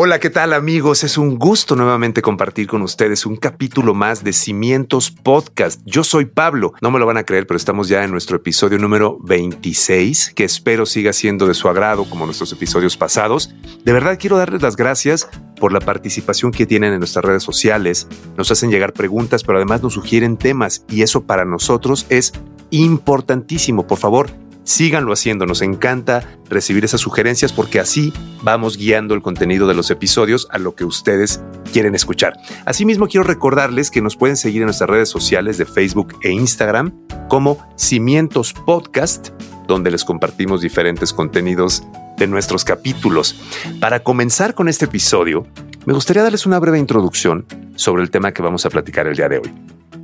Hola, ¿qué tal amigos? Es un gusto nuevamente compartir con ustedes un capítulo más de Cimientos Podcast. Yo soy Pablo, no me lo van a creer, pero estamos ya en nuestro episodio número 26, que espero siga siendo de su agrado como nuestros episodios pasados. De verdad quiero darles las gracias por la participación que tienen en nuestras redes sociales. Nos hacen llegar preguntas, pero además nos sugieren temas y eso para nosotros es importantísimo. Por favor, síganlo haciendo. Nos encanta recibir esas sugerencias porque así vamos guiando el contenido de los episodios a lo que ustedes quieren escuchar. Asimismo, quiero recordarles que nos pueden seguir en nuestras redes sociales de Facebook e Instagram como Cimientos Podcast, donde les compartimos diferentes contenidos de nuestros capítulos. Para comenzar con este episodio, me gustaría darles una breve introducción sobre el tema que vamos a platicar el día de hoy.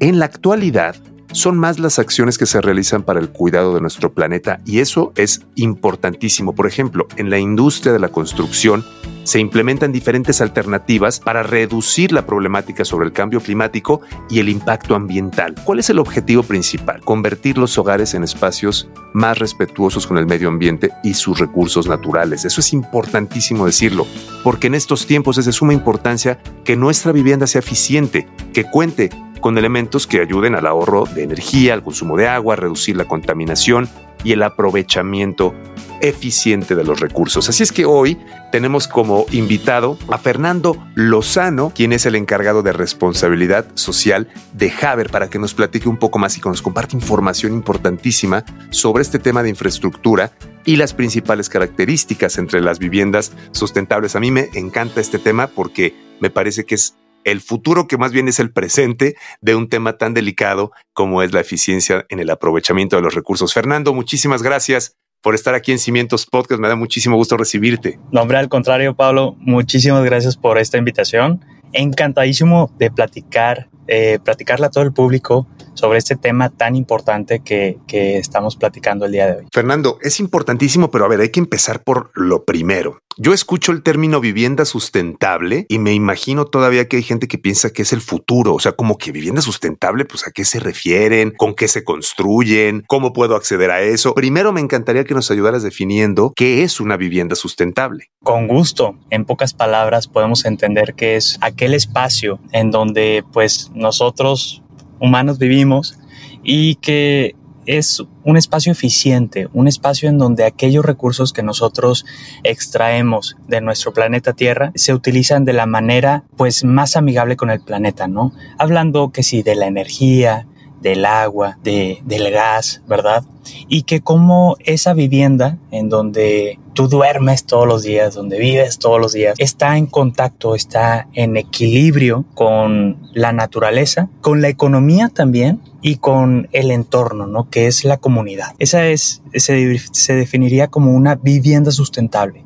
En la actualidad, son más las acciones que se realizan para el cuidado de nuestro planeta y eso es importantísimo. Por ejemplo, en la industria de la construcción se implementan diferentes alternativas para reducir la problemática sobre el cambio climático y el impacto ambiental. ¿Cuál es el objetivo principal? Convertir los hogares en espacios más respetuosos con el medio ambiente y sus recursos naturales. Eso es importantísimo decirlo, porque en estos tiempos es de suma importancia que nuestra vivienda sea eficiente, que cuente con elementos que ayuden al ahorro de energía, al consumo de agua, reducir la contaminación y el aprovechamiento eficiente de los recursos. Así es que hoy tenemos como invitado a Fernando Lozano, quien es el encargado de responsabilidad social de Haber, para que nos platique un poco más y que nos comparte información importantísima sobre este tema de infraestructura y las principales características entre las viviendas sustentables. A mí me encanta este tema porque me parece que es el futuro que más bien es el presente de un tema tan delicado como es la eficiencia en el aprovechamiento de los recursos. Fernando, muchísimas gracias por estar aquí en Cimientos Podcast. Me da muchísimo gusto recibirte. No, hombre, al contrario, Pablo, muchísimas gracias por esta invitación. Encantadísimo de platicar, eh, platicarle a todo el público sobre este tema tan importante que, que estamos platicando el día de hoy. Fernando, es importantísimo, pero a ver, hay que empezar por lo primero. Yo escucho el término vivienda sustentable y me imagino todavía que hay gente que piensa que es el futuro. O sea, como que vivienda sustentable, pues a qué se refieren, con qué se construyen, cómo puedo acceder a eso. Primero me encantaría que nos ayudaras definiendo qué es una vivienda sustentable. Con gusto. En pocas palabras podemos entender que es aquel espacio en donde pues nosotros humanos vivimos y que es un espacio eficiente, un espacio en donde aquellos recursos que nosotros extraemos de nuestro planeta Tierra se utilizan de la manera pues más amigable con el planeta, ¿no? Hablando que sí de la energía, del agua, de, del gas, ¿verdad? Y que como esa vivienda en donde tú duermes todos los días, donde vives todos los días, está en contacto, está en equilibrio con la naturaleza, con la economía también y con el entorno, ¿no? Que es la comunidad. Esa es, se, se definiría como una vivienda sustentable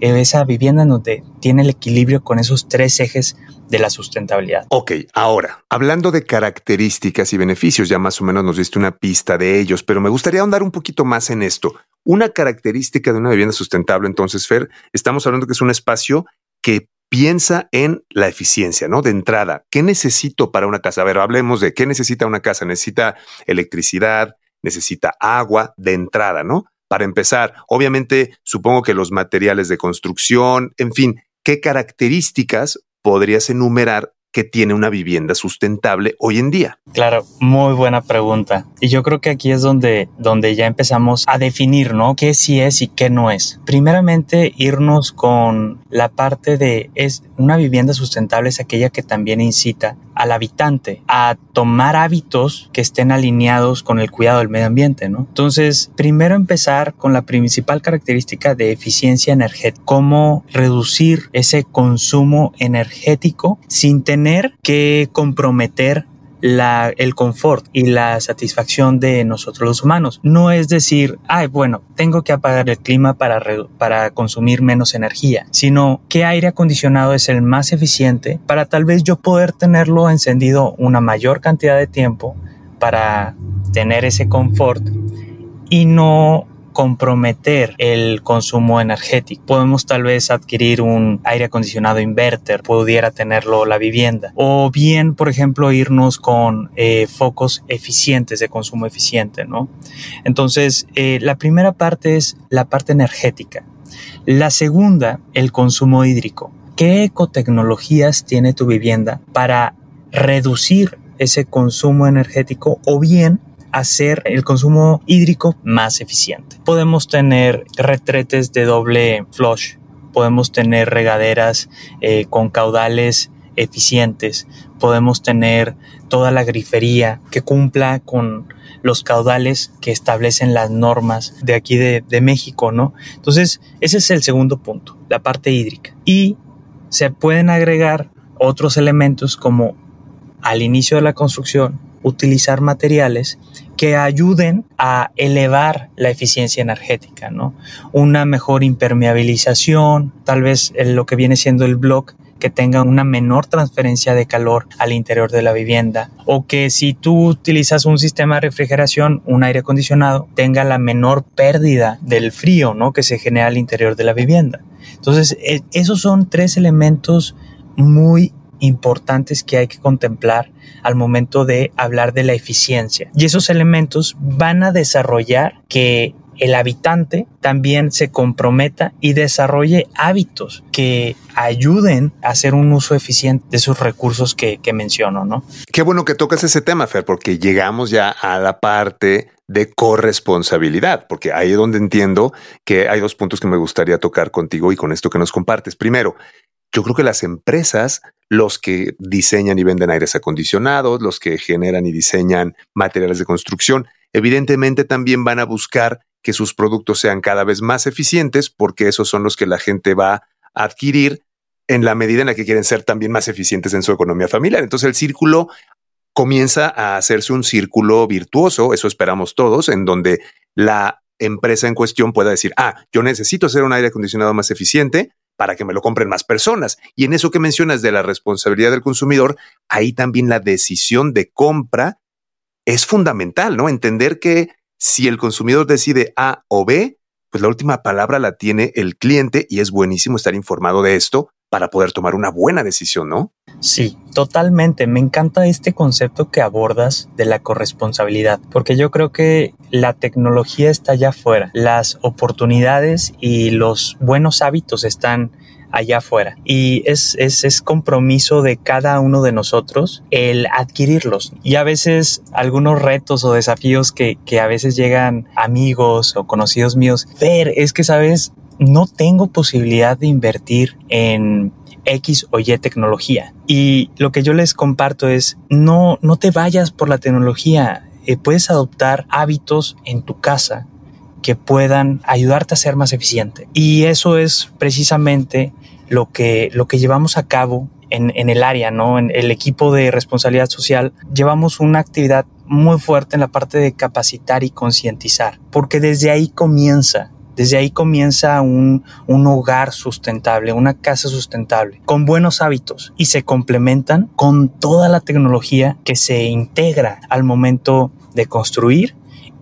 esa vivienda en donde tiene el equilibrio con esos tres ejes de la sustentabilidad. Ok, ahora, hablando de características y beneficios, ya más o menos nos diste una pista de ellos, pero me gustaría ahondar un poquito más en esto. Una característica de una vivienda sustentable, entonces, Fer, estamos hablando que es un espacio que piensa en la eficiencia, ¿no? De entrada, ¿qué necesito para una casa? A ver, hablemos de qué necesita una casa. Necesita electricidad, necesita agua de entrada, ¿no? Para empezar, obviamente supongo que los materiales de construcción, en fin, ¿qué características podrías enumerar que tiene una vivienda sustentable hoy en día? Claro, muy buena pregunta. Y yo creo que aquí es donde, donde ya empezamos a definir, ¿no? ¿Qué sí es y qué no es? Primeramente, irnos con la parte de es una vivienda sustentable es aquella que también incita al habitante a tomar hábitos que estén alineados con el cuidado del medio ambiente, ¿no? Entonces, primero empezar con la principal característica de eficiencia energética, cómo reducir ese consumo energético sin tener que comprometer el confort y la satisfacción de nosotros los humanos. No es decir, ay, bueno, tengo que apagar el clima para, para consumir menos energía, sino qué aire acondicionado es el más eficiente para tal vez yo poder tenerlo encendido una mayor cantidad de tiempo para tener ese confort y no comprometer el consumo energético. Podemos tal vez adquirir un aire acondicionado inverter, pudiera tenerlo la vivienda. O bien, por ejemplo, irnos con eh, focos eficientes de consumo eficiente, ¿no? Entonces, eh, la primera parte es la parte energética. La segunda, el consumo hídrico. ¿Qué ecotecnologías tiene tu vivienda para reducir ese consumo energético o bien hacer el consumo hídrico más eficiente. Podemos tener retretes de doble flush, podemos tener regaderas eh, con caudales eficientes, podemos tener toda la grifería que cumpla con los caudales que establecen las normas de aquí de, de, México, ¿no? Entonces, ese es el segundo punto, la parte hídrica. Y se pueden agregar otros elementos como al inicio de la construcción utilizar materiales que ayuden a elevar la eficiencia energética, ¿no? Una mejor impermeabilización, tal vez lo que viene siendo el block que tenga una menor transferencia de calor al interior de la vivienda o que si tú utilizas un sistema de refrigeración, un aire acondicionado, tenga la menor pérdida del frío, ¿no? que se genera al interior de la vivienda. Entonces, e, esos son tres elementos muy importantes que hay que contemplar al momento de hablar de la eficiencia. Y esos elementos van a desarrollar que el habitante también se comprometa y desarrolle hábitos que ayuden a hacer un uso eficiente de esos recursos que, que menciono, ¿no? Qué bueno que tocas ese tema, Fer, porque llegamos ya a la parte de corresponsabilidad, porque ahí es donde entiendo que hay dos puntos que me gustaría tocar contigo y con esto que nos compartes. Primero, yo creo que las empresas, los que diseñan y venden aires acondicionados, los que generan y diseñan materiales de construcción, evidentemente también van a buscar que sus productos sean cada vez más eficientes porque esos son los que la gente va a adquirir en la medida en la que quieren ser también más eficientes en su economía familiar. Entonces el círculo comienza a hacerse un círculo virtuoso, eso esperamos todos, en donde la empresa en cuestión pueda decir, ah, yo necesito hacer un aire acondicionado más eficiente, para que me lo compren más personas. Y en eso que mencionas de la responsabilidad del consumidor, ahí también la decisión de compra es fundamental, ¿no? Entender que si el consumidor decide A o B, pues la última palabra la tiene el cliente y es buenísimo estar informado de esto para poder tomar una buena decisión, ¿no? Sí, totalmente. Me encanta este concepto que abordas de la corresponsabilidad, porque yo creo que la tecnología está allá afuera, las oportunidades y los buenos hábitos están allá afuera. Y es, es, es, compromiso de cada uno de nosotros el adquirirlos. Y a veces algunos retos o desafíos que, que a veces llegan amigos o conocidos míos, ver, es que sabes, no tengo posibilidad de invertir en X o Y tecnología. Y lo que yo les comparto es, no, no te vayas por la tecnología. Eh, puedes adoptar hábitos en tu casa que puedan ayudarte a ser más eficiente. Y eso es precisamente lo que, lo que llevamos a cabo en, en, el área, ¿no? En el equipo de responsabilidad social, llevamos una actividad muy fuerte en la parte de capacitar y concientizar, porque desde ahí comienza desde ahí comienza un, un, hogar sustentable, una casa sustentable, con buenos hábitos y se complementan con toda la tecnología que se integra al momento de construir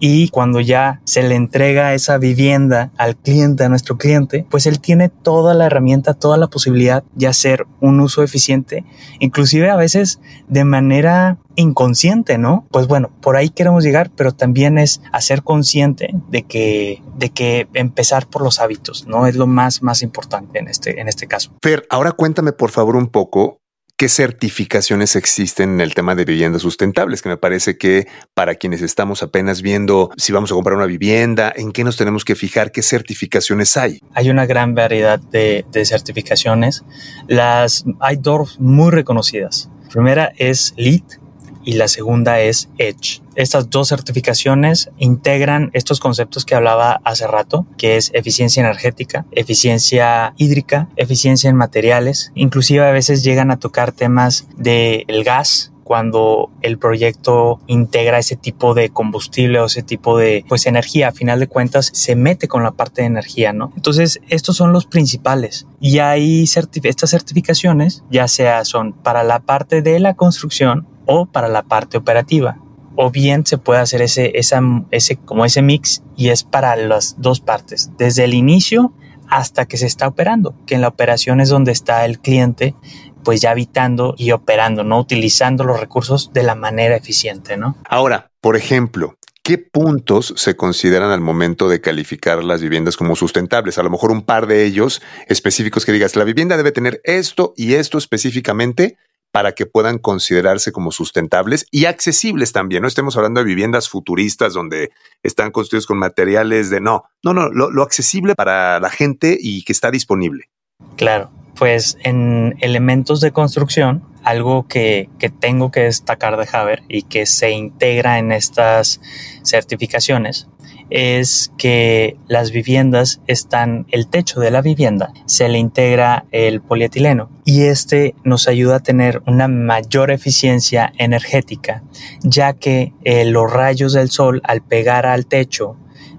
y cuando ya se le entrega esa vivienda al cliente, a nuestro cliente, pues él tiene toda la herramienta, toda la posibilidad de hacer un uso eficiente, inclusive a veces de manera inconsciente, ¿no? Pues bueno, por ahí queremos llegar, pero también es hacer consciente de que, de que empezar por los hábitos, ¿no? Es lo más, más importante en este, en este caso. Fer, ahora cuéntame por favor un poco qué certificaciones existen en el tema de viviendas sustentables, que me parece que para quienes estamos apenas viendo si vamos a comprar una vivienda, en qué nos tenemos que fijar, qué certificaciones hay. Hay una gran variedad de, certificaciones. Las hay dos muy reconocidas. La primera es LEED, y la segunda es Edge. Estas dos certificaciones integran estos conceptos que hablaba hace rato, que es eficiencia energética, eficiencia hídrica, eficiencia en materiales, inclusive a veces llegan a tocar temas del gas, cuando el proyecto integra ese tipo de combustible o ese tipo de pues energía, a final de cuentas se mete con la parte de energía, ¿no? Entonces, estos son los principales y hay estas certificaciones, ya sea son para la parte de la construcción o para la parte operativa o bien se puede hacer ese, ese, como ese mix y es para las dos partes, desde el inicio hasta que se está operando, que en la operación es donde está el cliente pues ya habitando y operando, ¿no? Utilizando los recursos de la manera eficiente, ¿no? Ahora, por ejemplo, ¿qué puntos se consideran al momento de calificar las viviendas como sustentables? A lo mejor un par de ellos específicos que digas, la vivienda debe tener esto y esto específicamente para que puedan considerarse como sustentables y accesibles también. No estemos hablando de viviendas futuristas donde están construidos con materiales de no, no, no, lo, lo accesible para la gente y que está disponible. Claro, pues en elementos de construcción, algo que, que, tengo que destacar de Haber y que se integra en estas certificaciones es que las viviendas están, el techo de la vivienda se le integra el polietileno y este nos ayuda a tener una mayor eficiencia energética ya que eh, los rayos del sol al pegar al techo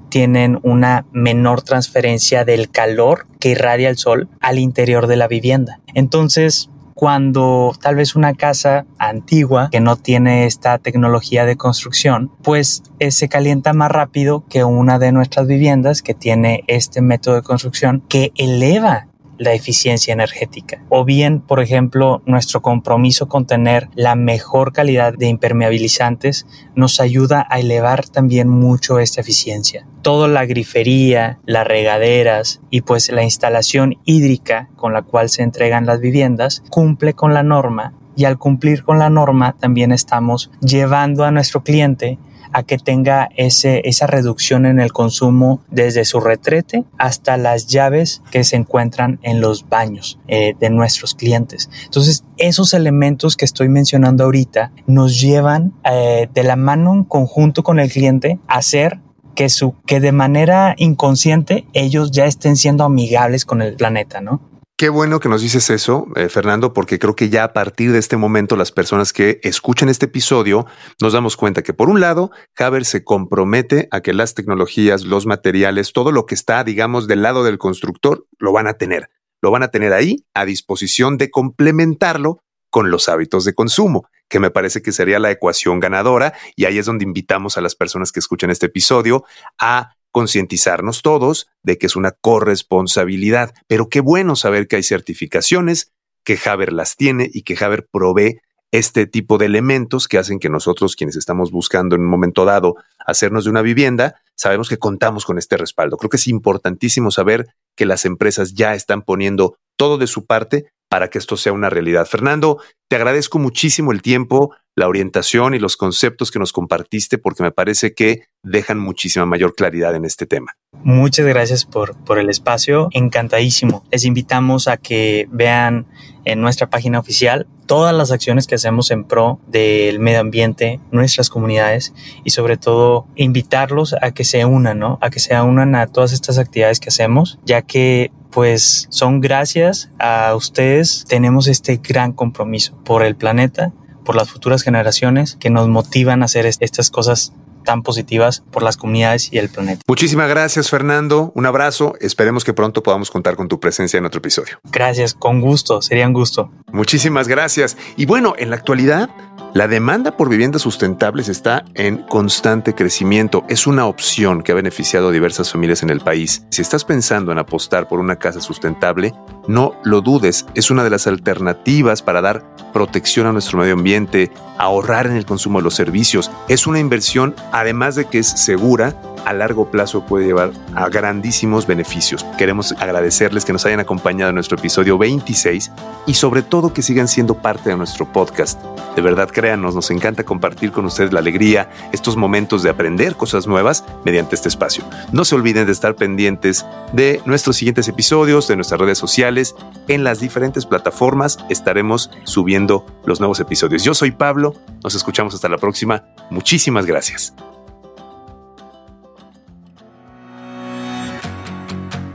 tienen una menor transferencia del calor que irradia el sol al interior de la vivienda. Entonces, cuando tal vez una casa antigua que no tiene esta tecnología de construcción, pues eh, se calienta más rápido que una de nuestras viviendas que tiene este método de construcción que eleva la eficiencia energética. O bien, por ejemplo, nuestro compromiso con tener la mejor calidad de impermeabilizantes nos ayuda a elevar también mucho esta eficiencia. Toda la grifería, las regaderas y pues la instalación hídrica con la cual se entregan las viviendas cumple con la norma y al cumplir con la norma también estamos llevando a nuestro cliente a que tenga ese, esa reducción en el consumo desde su retrete hasta las llaves que se encuentran en los baños eh, de nuestros clientes. Entonces, esos elementos que estoy mencionando ahorita nos llevan eh, de la mano en conjunto con el cliente a hacer que, su, que de manera inconsciente ellos ya estén siendo amigables con el planeta, ¿no? Qué bueno que nos dices eso, eh, Fernando, porque creo que ya a partir de este momento las personas que escuchen este episodio nos damos cuenta que por un lado, Haber se compromete a que las tecnologías, los materiales, todo lo que está, digamos, del lado del constructor, lo van a tener. Lo van a tener ahí a disposición de complementarlo con los hábitos de consumo, que me parece que sería la ecuación ganadora. Y ahí es donde invitamos a las personas que escuchen este episodio a concientizarnos todos de que es una corresponsabilidad. Pero qué bueno saber que hay certificaciones, que Haber las tiene y que Haber provee este tipo de elementos que hacen que nosotros, quienes estamos buscando en un momento dado hacernos de una vivienda, sabemos que contamos con este respaldo. Creo que es importantísimo saber que las empresas ya están poniendo todo de su parte para que esto sea una realidad. Fernando, te agradezco muchísimo el tiempo, la orientación y los conceptos que nos compartiste porque me parece que dejan muchísima mayor claridad en este tema. Muchas gracias por, por el espacio, encantadísimo. Les invitamos a que vean en nuestra página oficial todas las acciones que hacemos en pro del medio ambiente, nuestras comunidades y sobre todo invitarlos a que se unan, ¿no? A que se unan a todas estas actividades que hacemos, ya que pues son gracias a ustedes tenemos este gran compromiso por el planeta por las futuras generaciones que nos motivan a hacer estas cosas tan positivas por las comunidades y el planeta. Muchísimas gracias, Fernando. Un abrazo. Esperemos que pronto podamos contar con tu presencia en otro episodio. Gracias, con gusto, sería un gusto. Muchísimas gracias. Y bueno, en la actualidad, la demanda por viviendas sustentables está en constante crecimiento. Es una opción que ha beneficiado a diversas familias en el país. Si estás pensando en apostar por una casa sustentable, no lo dudes. Es una de las alternativas para dar protección a nuestro medio ambiente, ahorrar en el consumo de los servicios. Es una inversión, además de que es segura, a largo plazo puede llevar a grandísimos beneficios. Queremos agradecerles que nos hayan acompañado en nuestro episodio 26 y sobre todo que sigan siendo parte de nuestro podcast. De verdad, créanos, nos encanta compartir con ustedes la alegría, estos momentos de aprender cosas nuevas mediante este espacio. No se olviden de estar pendientes de nuestros siguientes episodios, de nuestras redes sociales. En las diferentes plataformas estaremos subiendo los nuevos episodios. Yo soy Pablo, nos escuchamos hasta la próxima. Muchísimas gracias.